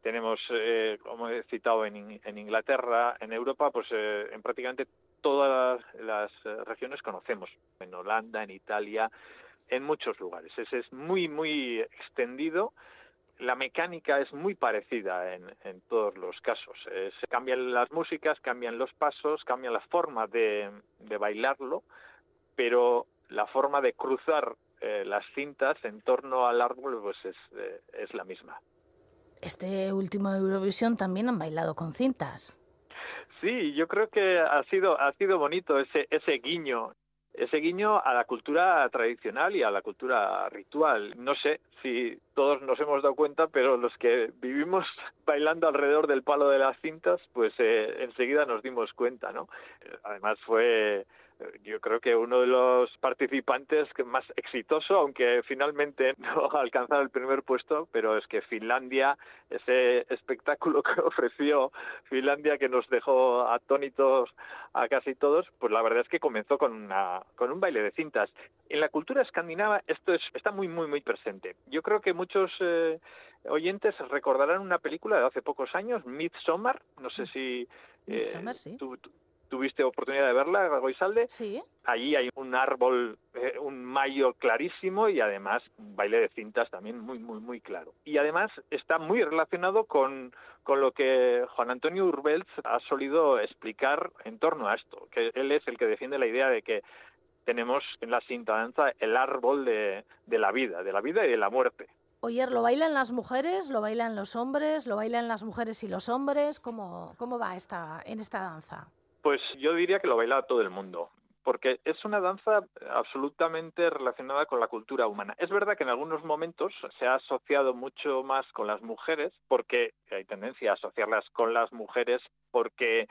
tenemos, eh, como he citado, en, en, Inglaterra, en Europa, pues eh, en prácticamente todas las, las regiones conocemos. En Holanda, en Italia, en muchos lugares. Es, muy, muy extendido la mecánica es muy parecida en, en todos los casos. Eh, cambian las músicas, cambian los pasos, cambian la forma de, de bailarlo, pero la forma de cruzar eh, las cintas en torno al árbol pues es, eh, es la misma. Este último Eurovisión también han bailado con cintas. Sí, yo creo que ha sido ha sido bonito ese ese guiño ese guiño a la cultura tradicional y a la cultura ritual. No sé si todos nos hemos dado cuenta, pero los que vivimos <laughs> bailando alrededor del palo de las cintas, pues eh, enseguida nos dimos cuenta, ¿no? Además fue yo creo que uno de los participantes más exitoso, aunque finalmente <laughs> no ha alcanzado el primer puesto, pero es que Finlandia, ese espectáculo <laughs> que ofreció Finlandia que nos dejó atónitos a casi todos, pues la verdad es que comenzó con una con un baile de cintas. En la cultura escandinava esto es, está muy muy muy presente. Yo creo que muchos eh, oyentes recordarán una película de hace pocos años, Midsommar, no sé si eh, Midsommar, sí. Tú, tuviste oportunidad de verla, Goizalde. Sí. Allí hay un árbol, eh, un mayo clarísimo y además un baile de cintas también muy, muy, muy claro. Y además está muy relacionado con, con lo que Juan Antonio Urbelz ha solido explicar en torno a esto, que él es el que defiende la idea de que tenemos en la cinta danza el árbol de, de la vida, de la vida y de la muerte. Oyer, ¿lo bailan las mujeres? ¿Lo bailan los hombres? ¿Lo bailan las mujeres y los hombres? ¿Cómo, cómo va esta, en esta danza? Pues yo diría que lo baila todo el mundo, porque es una danza absolutamente relacionada con la cultura humana. Es verdad que en algunos momentos se ha asociado mucho más con las mujeres, porque hay tendencia a asociarlas con las mujeres porque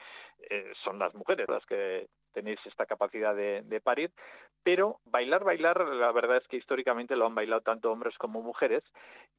eh, son las mujeres las que tenéis esta capacidad de, de, parir, pero bailar, bailar, la verdad es que históricamente lo han bailado tanto hombres como mujeres,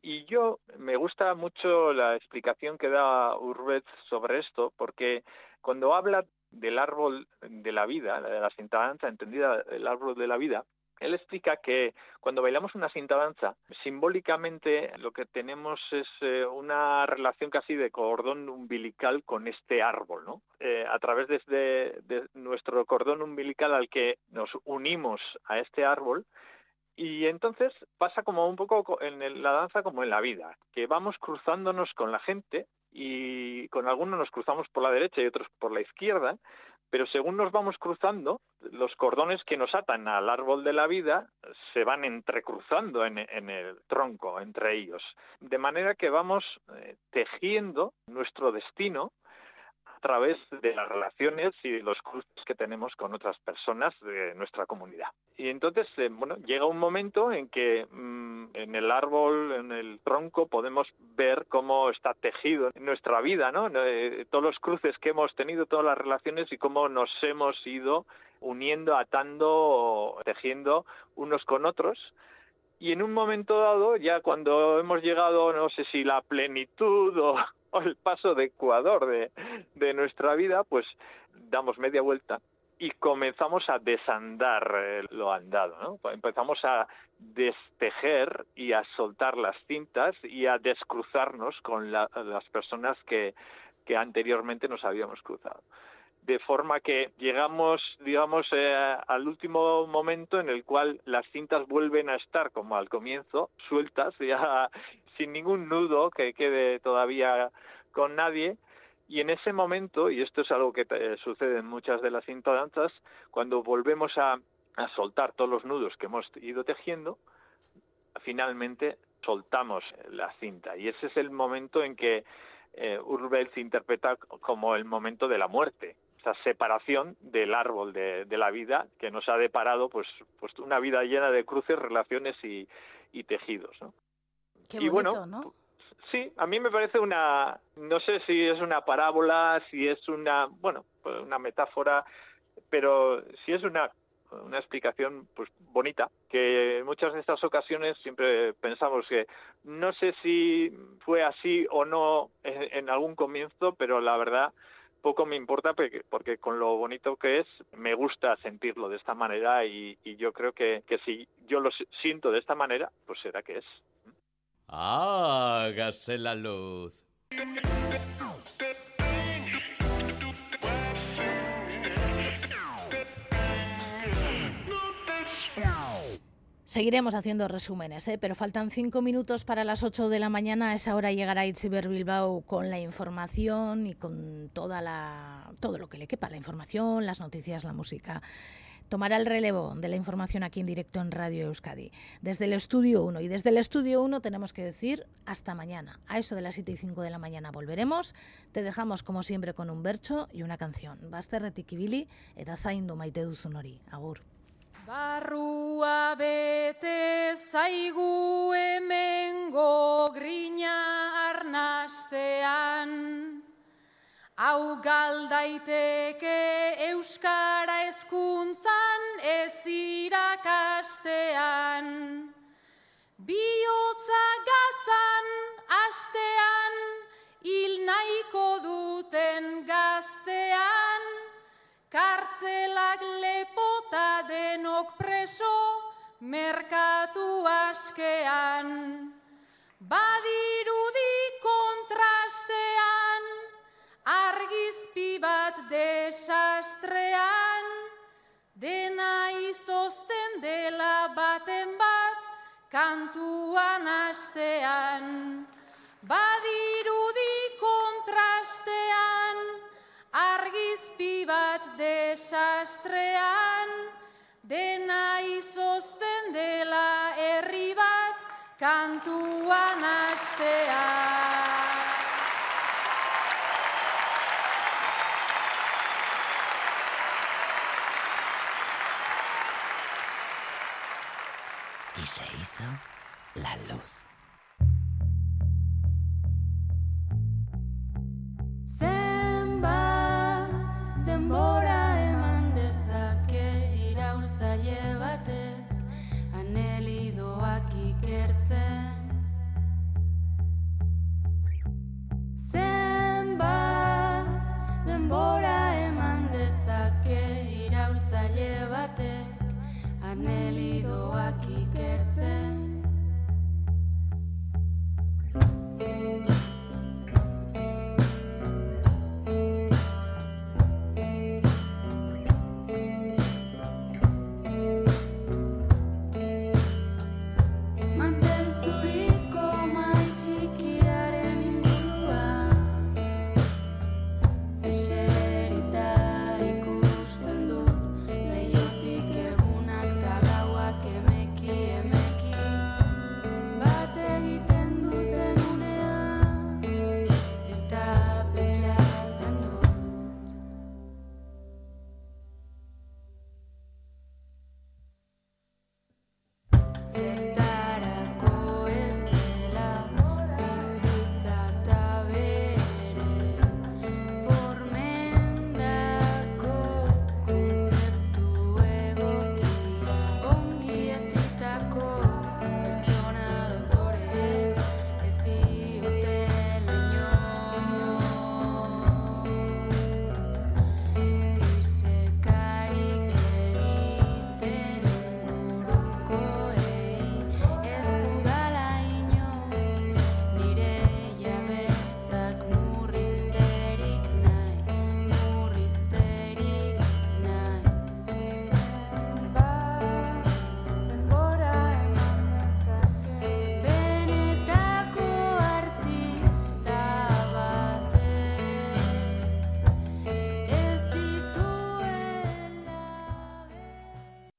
y yo me gusta mucho la explicación que da Urbez sobre esto, porque cuando habla del árbol de la vida, de la cinta danza, entendida el árbol de la vida, él explica que cuando bailamos una cinta danza, simbólicamente lo que tenemos es eh, una relación casi de cordón umbilical con este árbol, ¿no? Eh, a través de, nuestro cordón umbilical al que nos unimos a este árbol, y entonces pasa como un poco en la danza como en la vida, que vamos cruzándonos con la gente y con algunos nos cruzamos por la derecha y otros por la izquierda, pero según nos vamos cruzando, los cordones que nos atan al árbol de la vida se van entrecruzando en, en el tronco entre ellos, de manera que vamos eh, tejiendo nuestro destino través de las relaciones y los cruces que tenemos con otras personas de nuestra comunidad. Y entonces, eh, bueno, llega un momento en que mmm, en el árbol, en el tronco, podemos ver cómo está tejido nuestra vida, ¿no? Eh, todos los cruces que hemos tenido, todas las relaciones y cómo nos hemos ido uniendo, atando, tejiendo unos con otros. Y en un momento dado, ya cuando hemos llegado, no sé si la plenitud o <laughs> el paso de Ecuador de, de nuestra vida, pues damos media vuelta y comenzamos a desandar eh, lo andado, ¿no? Empezamos a destejer y a soltar las cintas y a descruzarnos con la- las personas que, que anteriormente nos habíamos cruzado. De forma que llegamos, digamos, eh, al último momento en el cual las cintas vuelven a estar como al comienzo, sueltas, <laughs> ya sin ningún nudo que quede todavía con nadie, y en ese momento, y esto es algo que eh, sucede en muchas de las cintadanzas, cuando volvemos a, soltar todos los nudos que hemos ido tejiendo, finalmente soltamos la cinta. Y ese es el momento en que eh, Urbels interpreta como el momento de la muerte, esa separación del árbol de, de la vida que nos ha deparado pues, pues una vida llena de cruces, relaciones y, y tejidos. ¿no? Qué Y bonito, bueno, ¿no? Sí, a mí me parece una, no sé si es una parábola, si es una, bueno, pues una metáfora, pero si es una, una explicación pues bonita, que en muchas de estas ocasiones siempre pensamos que no sé si fue así o no en, en algún comienzo, pero la verdad poco me importa porque, porque con lo bonito que es me gusta sentirlo de esta manera y, yo creo que, que si yo lo si- siento de esta manera, pues será que es. Hágase la luz. Seguiremos haciendo resúmenes, ¿eh? pero faltan cinco minutos para las 8 de la mañana. A esa hora llegará Itziber Bilbao con la información y con toda la, todo lo que le quepa, la información, las noticias, la música. Tomará el relevo de la información aquí en directo en Radio Euskadi, desde el Estudio 1. Y desde el Estudio 1 tenemos que decir hasta mañana. A eso de las 7 y 5 de la mañana volveremos. Te dejamos como siempre con un bercho y una canción. Bazterretik ibili eta maite. Agur. Barrua bete zaigu hemengo grina arnastean. Hau galdaiteke euskara hezkuntzan ez irakastean. Biotza gazan astean, preso, merkatu askean. Badirudi kontrastean, argizpi bat desastrean, dena izozten dela baten bat, kantuan astean. Badirudi kontrastean, argizpi bat desastrean, dena izozten dela herri bat, kantuan astean.